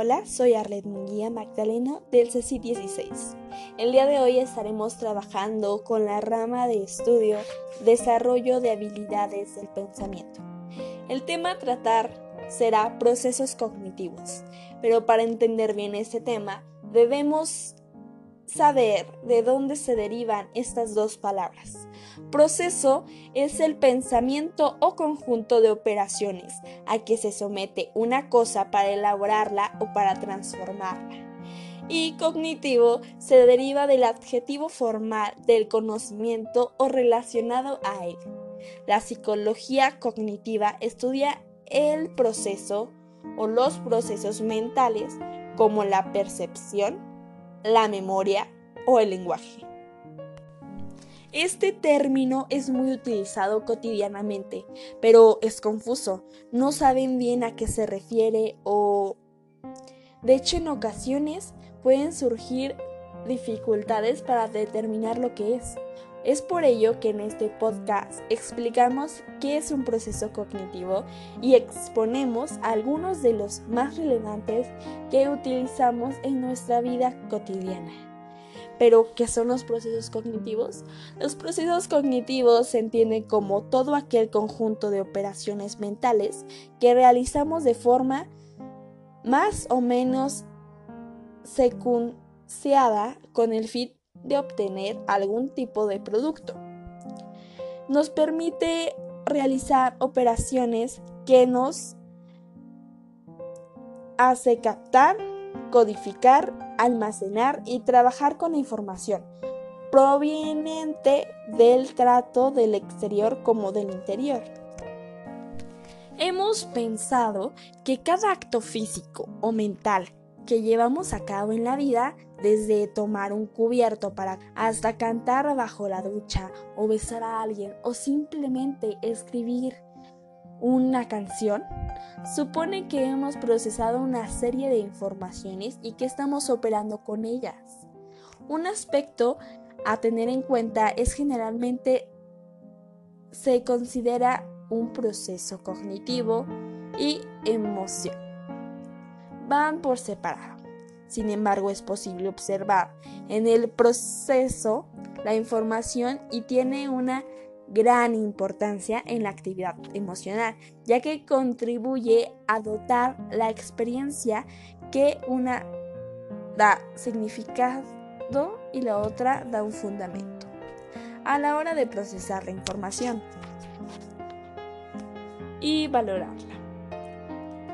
Hola, soy Arlet Munguía Magdaleno del CECI 16. El día de hoy estaremos trabajando con la rama de estudio Desarrollo de habilidades del pensamiento. El tema a tratar será procesos cognitivos, pero para entender bien este tema debemos saber de dónde se derivan estas dos palabras. Proceso es el pensamiento o conjunto de operaciones a que se somete una cosa para elaborarla o para transformarla. Y cognitivo se deriva del adjetivo formal del conocimiento o relacionado a él. La psicología cognitiva estudia el proceso o los procesos mentales como la percepción, la memoria o el lenguaje. Este término es muy utilizado cotidianamente, pero es confuso. No saben bien a qué se refiere o... De hecho, en ocasiones pueden surgir dificultades para determinar lo que es. Es por ello que en este podcast explicamos qué es un proceso cognitivo y exponemos algunos de los más relevantes que utilizamos en nuestra vida cotidiana. Pero, ¿qué son los procesos cognitivos? Los procesos cognitivos se entienden como todo aquel conjunto de operaciones mentales que realizamos de forma más o menos secuenciada con el fin de obtener algún tipo de producto. Nos permite realizar operaciones que nos hace captar, codificar, almacenar y trabajar con información proveniente del trato del exterior como del interior. Hemos pensado que cada acto físico o mental que llevamos a cabo en la vida, desde tomar un cubierto para hasta cantar bajo la ducha o besar a alguien o simplemente escribir una canción, supone que hemos procesado una serie de informaciones y que estamos operando con ellas. Un aspecto a tener en cuenta es generalmente se considera un proceso cognitivo y emoción. Van por separado. Sin embargo, es posible observar en el proceso la información y tiene una gran importancia en la actividad emocional, ya que contribuye a dotar la experiencia que una da significado y la otra da un fundamento a la hora de procesar la información y valorarla.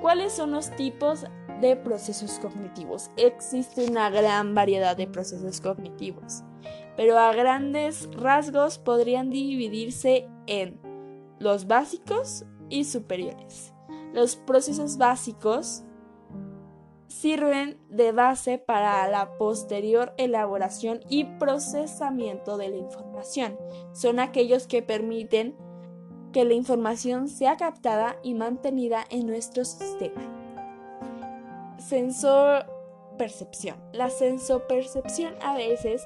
¿Cuáles son los tipos de procesos cognitivos? Existe una gran variedad de procesos cognitivos pero a grandes rasgos podrían dividirse en los básicos y superiores. Los procesos básicos sirven de base para la posterior elaboración y procesamiento de la información. Son aquellos que permiten que la información sea captada y mantenida en nuestro sistema. Sensor percepción. La sensopercepción a veces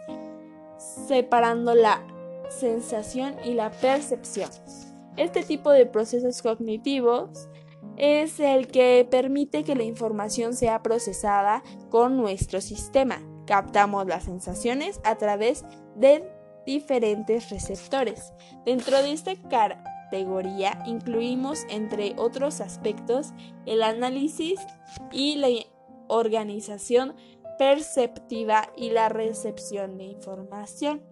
separando la sensación y la percepción. Este tipo de procesos cognitivos es el que permite que la información sea procesada con nuestro sistema. Captamos las sensaciones a través de diferentes receptores. Dentro de esta incluimos, entre otros aspectos, el análisis y la organización perceptiva y la recepción de información.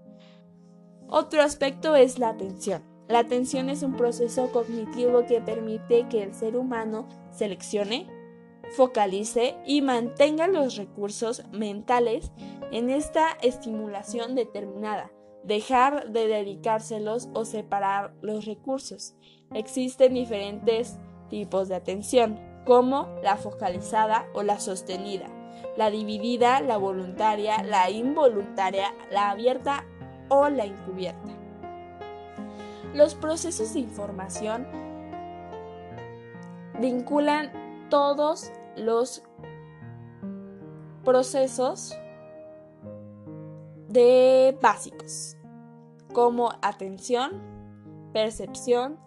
Otro aspecto es la atención. La atención es un proceso cognitivo que permite que el ser humano seleccione, focalice y mantenga los recursos mentales en esta estimulación determinada, dejar de dedicárselos o separar los recursos. Existen diferentes tipos de atención, como la focalizada o la sostenida la dividida, la voluntaria, la involuntaria, la abierta o la encubierta. Los procesos de información vinculan todos los procesos de básicos como atención, percepción,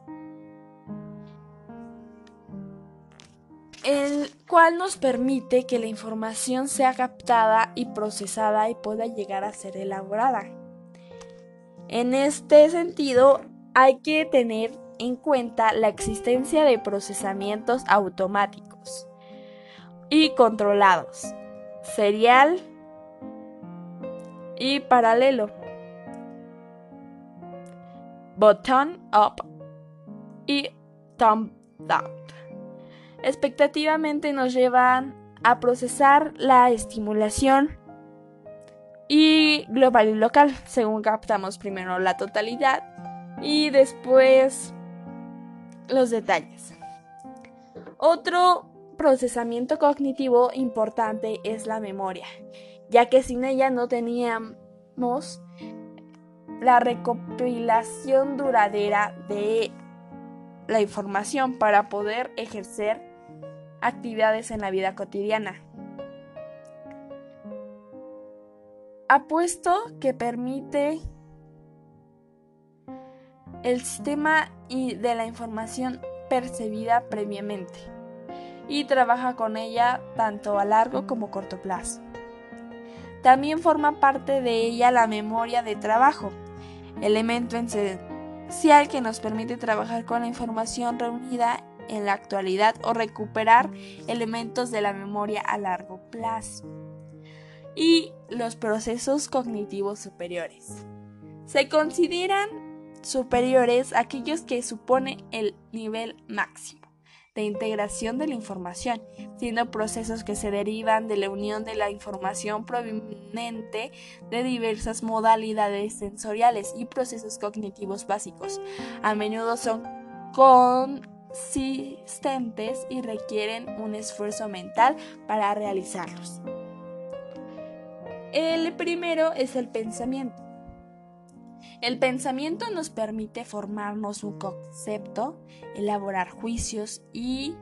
el cual nos permite que la información sea captada y procesada y pueda llegar a ser elaborada. En este sentido, hay que tener en cuenta la existencia de procesamientos automáticos y controlados, serial y paralelo, bottom up y thumb down. Expectativamente nos llevan a procesar la estimulación y global y local, según captamos primero la totalidad y después los detalles. Otro procesamiento cognitivo importante es la memoria, ya que sin ella no teníamos la recopilación duradera de la información para poder ejercer actividades en la vida cotidiana. Apuesto que permite el sistema de la información percibida previamente y trabaja con ella tanto a largo como corto plazo. También forma parte de ella la memoria de trabajo, elemento esencial que nos permite trabajar con la información reunida en la actualidad o recuperar elementos de la memoria a largo plazo. Y los procesos cognitivos superiores. Se consideran superiores aquellos que supone el nivel máximo de integración de la información, siendo procesos que se derivan de la unión de la información proveniente de diversas modalidades sensoriales y procesos cognitivos básicos. A menudo son consistentes y requieren un esfuerzo mental para realizarlos. El primero es el pensamiento. El pensamiento nos permite formarnos un concepto, elaborar juicios y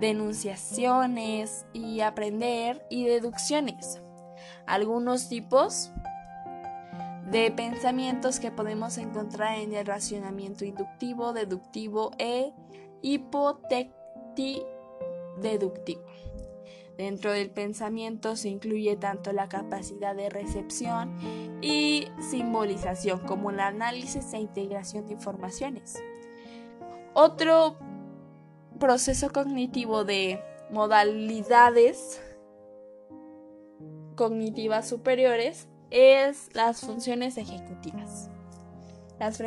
denunciaciones y aprender y deducciones. Algunos tipos de pensamientos que podemos encontrar en el racionamiento inductivo, deductivo e hipotético-deductivo. Dentro del pensamiento se incluye tanto la capacidad de recepción y simbolización como el análisis e integración de informaciones. Otro proceso cognitivo de modalidades cognitivas superiores es las funciones ejecutivas. Las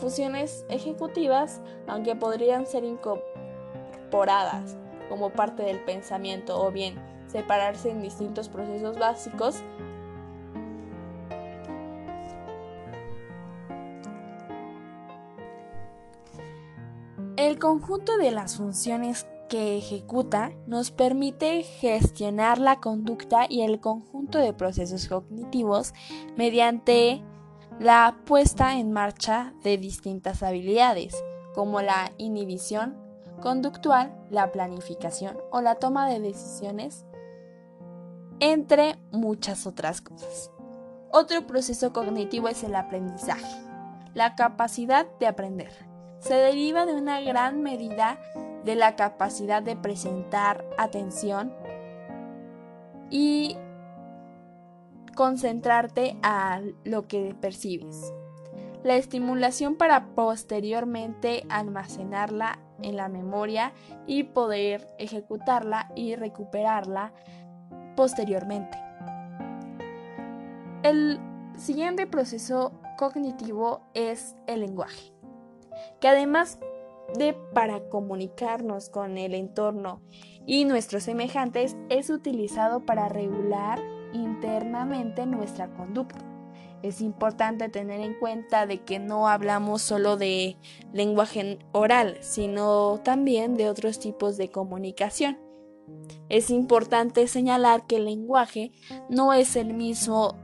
funciones ejecutivas, aunque podrían ser incorporadas como parte del pensamiento o bien separarse en distintos procesos básicos, El conjunto de las funciones que ejecuta nos permite gestionar la conducta y el conjunto de procesos cognitivos mediante la puesta en marcha de distintas habilidades, como la inhibición, conductual, la planificación o la toma de decisiones, entre muchas otras cosas. Otro proceso cognitivo es el aprendizaje, la capacidad de aprender. Se deriva de una gran medida de la capacidad de presentar atención y concentrarte a lo que percibes. La estimulación para posteriormente almacenarla en la memoria y poder ejecutarla y recuperarla posteriormente. El siguiente proceso cognitivo es el lenguaje, que además de para comunicarnos con el entorno y nuestros semejantes, es utilizado para regular internamente nuestra conducta es importante tener en cuenta de que no hablamos solo de lenguaje oral, sino también de otros tipos de comunicación. Es importante señalar que el lenguaje no es el mismo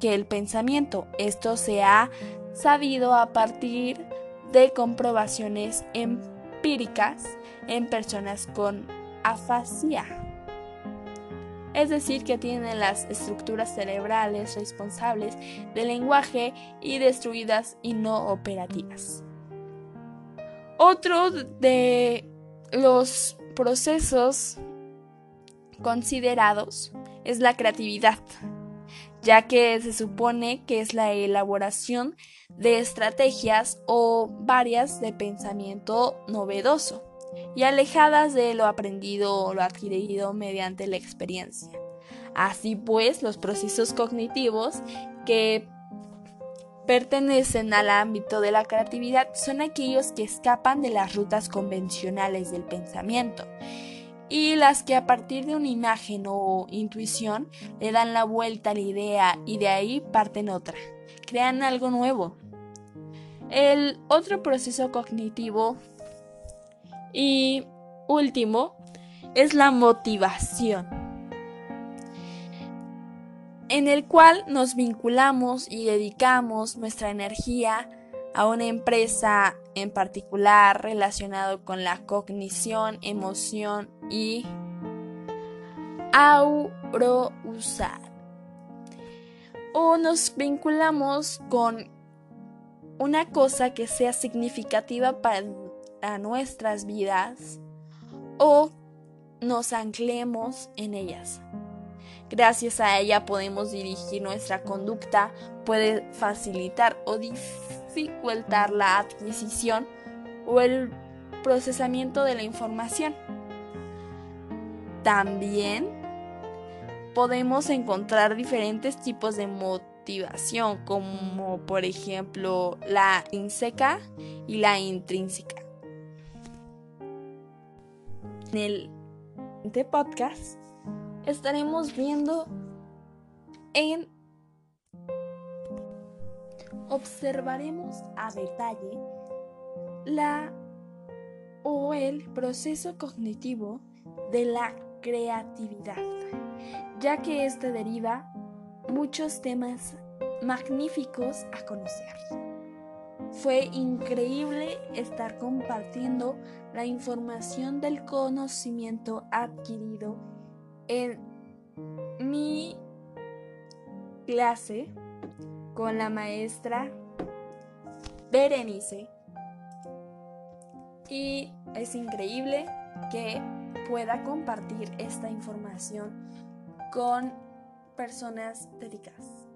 que el pensamiento. Esto se ha sabido a partir de comprobaciones empíricas en personas con afasia es decir, que tienen las estructuras cerebrales responsables del lenguaje y destruidas y no operativas. Otro de los procesos considerados es la creatividad, ya que se supone que es la elaboración de estrategias o varias de pensamiento novedoso y alejadas de lo aprendido o lo adquirido mediante la experiencia. Así pues, los procesos cognitivos que pertenecen al ámbito de la creatividad son aquellos que escapan de las rutas convencionales del pensamiento y las que a partir de una imagen o intuición le dan la vuelta a la idea y de ahí parten otra, crean algo nuevo. El otro proceso cognitivo y último es la motivación, en el cual nos vinculamos y dedicamos nuestra energía a una empresa en particular relacionado con la cognición, emoción y usar. O nos vinculamos con una cosa que sea significativa para nuestras vidas o nos anclemos en ellas. Gracias a ella podemos dirigir nuestra conducta, puede facilitar o dificultar la adquisición o el procesamiento de la información. También podemos encontrar diferentes tipos de motivación, como por ejemplo la inseca y la intrínseca. En el de podcast estaremos viendo en observaremos a detalle la o el proceso cognitivo de la creatividad, ya que este deriva muchos temas magníficos a conocer. Fue increíble estar compartiendo la información del conocimiento adquirido en mi clase con la maestra Berenice y es increíble que pueda compartir esta información con personas dedicadas.